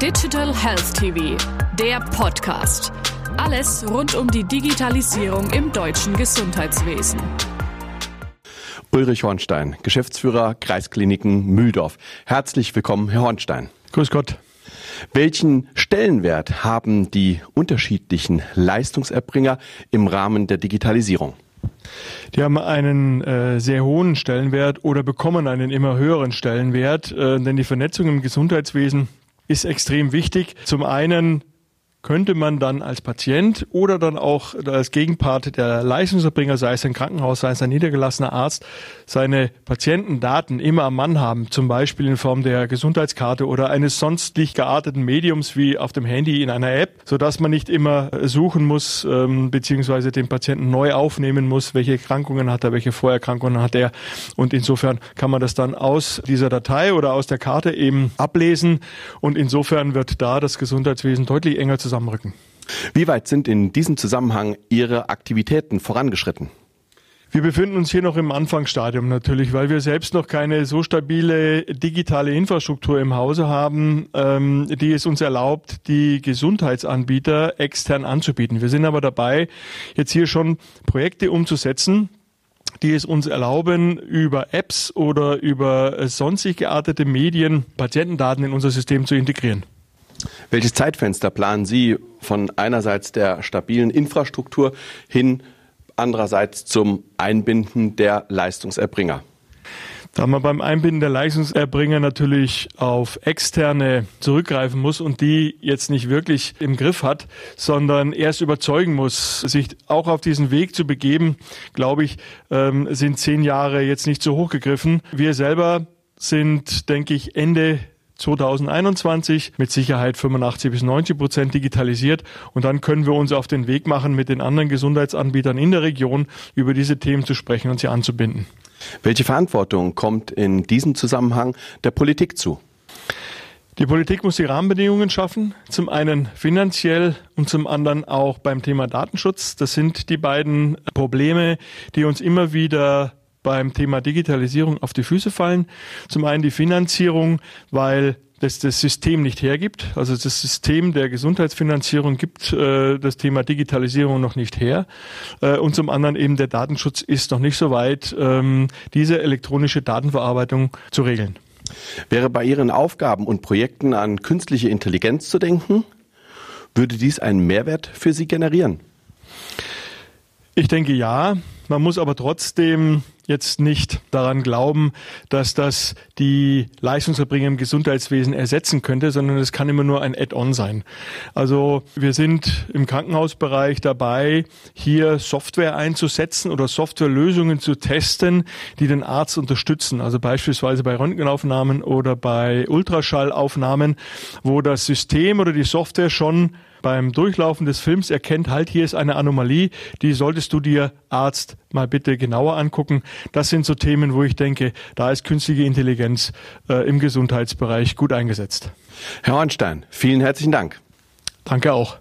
Digital Health TV, der Podcast. Alles rund um die Digitalisierung im deutschen Gesundheitswesen. Ulrich Hornstein, Geschäftsführer Kreiskliniken Mühldorf. Herzlich willkommen, Herr Hornstein. Grüß Gott. Welchen Stellenwert haben die unterschiedlichen Leistungserbringer im Rahmen der Digitalisierung? Die haben einen äh, sehr hohen Stellenwert oder bekommen einen immer höheren Stellenwert, äh, denn die Vernetzung im Gesundheitswesen ist extrem wichtig. Zum einen könnte man dann als Patient oder dann auch als Gegenpart der Leistungserbringer, sei es ein Krankenhaus, sei es ein niedergelassener Arzt, seine Patientendaten immer am Mann haben, zum Beispiel in Form der Gesundheitskarte oder eines sonstlich gearteten Mediums wie auf dem Handy in einer App, sodass man nicht immer suchen muss, ähm, beziehungsweise den Patienten neu aufnehmen muss, welche Erkrankungen hat er, welche Vorerkrankungen hat er. Und insofern kann man das dann aus dieser Datei oder aus der Karte eben ablesen. Und insofern wird da das Gesundheitswesen deutlich enger zusammen zusammenrücken. Wie weit sind in diesem Zusammenhang Ihre Aktivitäten vorangeschritten? Wir befinden uns hier noch im Anfangsstadium natürlich, weil wir selbst noch keine so stabile digitale Infrastruktur im Hause haben, ähm, die es uns erlaubt, die Gesundheitsanbieter extern anzubieten. Wir sind aber dabei, jetzt hier schon Projekte umzusetzen, die es uns erlauben, über Apps oder über sonstig geartete Medien Patientendaten in unser System zu integrieren. Welches Zeitfenster planen Sie von einerseits der stabilen Infrastruktur hin andererseits zum Einbinden der Leistungserbringer? Da man beim Einbinden der Leistungserbringer natürlich auf externe zurückgreifen muss und die jetzt nicht wirklich im Griff hat, sondern erst überzeugen muss, sich auch auf diesen Weg zu begeben, glaube ich, ähm, sind zehn Jahre jetzt nicht so hochgegriffen. Wir selber sind, denke ich, Ende 2021 mit Sicherheit 85 bis 90 Prozent digitalisiert. Und dann können wir uns auf den Weg machen, mit den anderen Gesundheitsanbietern in der Region über diese Themen zu sprechen und sie anzubinden. Welche Verantwortung kommt in diesem Zusammenhang der Politik zu? Die Politik muss die Rahmenbedingungen schaffen, zum einen finanziell und zum anderen auch beim Thema Datenschutz. Das sind die beiden Probleme, die uns immer wieder beim Thema Digitalisierung auf die Füße fallen. Zum einen die Finanzierung, weil das das System nicht hergibt. Also das System der Gesundheitsfinanzierung gibt äh, das Thema Digitalisierung noch nicht her. Äh, und zum anderen eben der Datenschutz ist noch nicht so weit, ähm, diese elektronische Datenverarbeitung zu regeln. Wäre bei Ihren Aufgaben und Projekten an künstliche Intelligenz zu denken? Würde dies einen Mehrwert für Sie generieren? Ich denke ja. Man muss aber trotzdem jetzt nicht daran glauben, dass das die Leistungserbringer im Gesundheitswesen ersetzen könnte, sondern es kann immer nur ein Add-on sein. Also wir sind im Krankenhausbereich dabei, hier Software einzusetzen oder Softwarelösungen zu testen, die den Arzt unterstützen. Also beispielsweise bei Röntgenaufnahmen oder bei Ultraschallaufnahmen, wo das System oder die Software schon beim Durchlaufen des Films erkennt, halt, hier ist eine Anomalie, die solltest du dir, Arzt, mal bitte genauer angucken. Das sind so Themen, wo ich denke, da ist künstliche Intelligenz äh, im Gesundheitsbereich gut eingesetzt. Herr Hornstein, vielen herzlichen Dank. Danke auch.